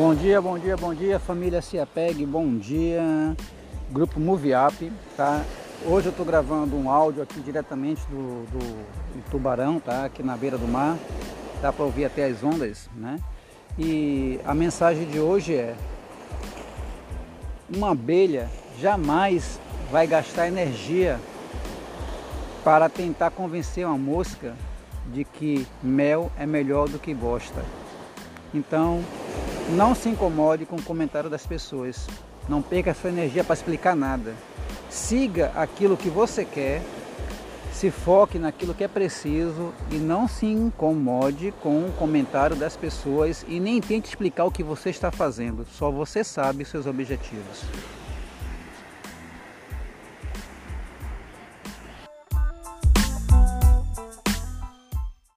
Bom dia, bom dia, bom dia, família Se Apegue, bom dia, grupo Move Up, tá? Hoje eu estou gravando um áudio aqui diretamente do, do, do, Tubarão, tá? Aqui na beira do mar, dá para ouvir até as ondas, né? E a mensagem de hoje é: uma abelha jamais vai gastar energia para tentar convencer uma mosca de que mel é melhor do que bosta. Então, não se incomode com o comentário das pessoas. Não perca sua energia para explicar nada. Siga aquilo que você quer, se foque naquilo que é preciso e não se incomode com o comentário das pessoas e nem tente explicar o que você está fazendo. Só você sabe seus objetivos.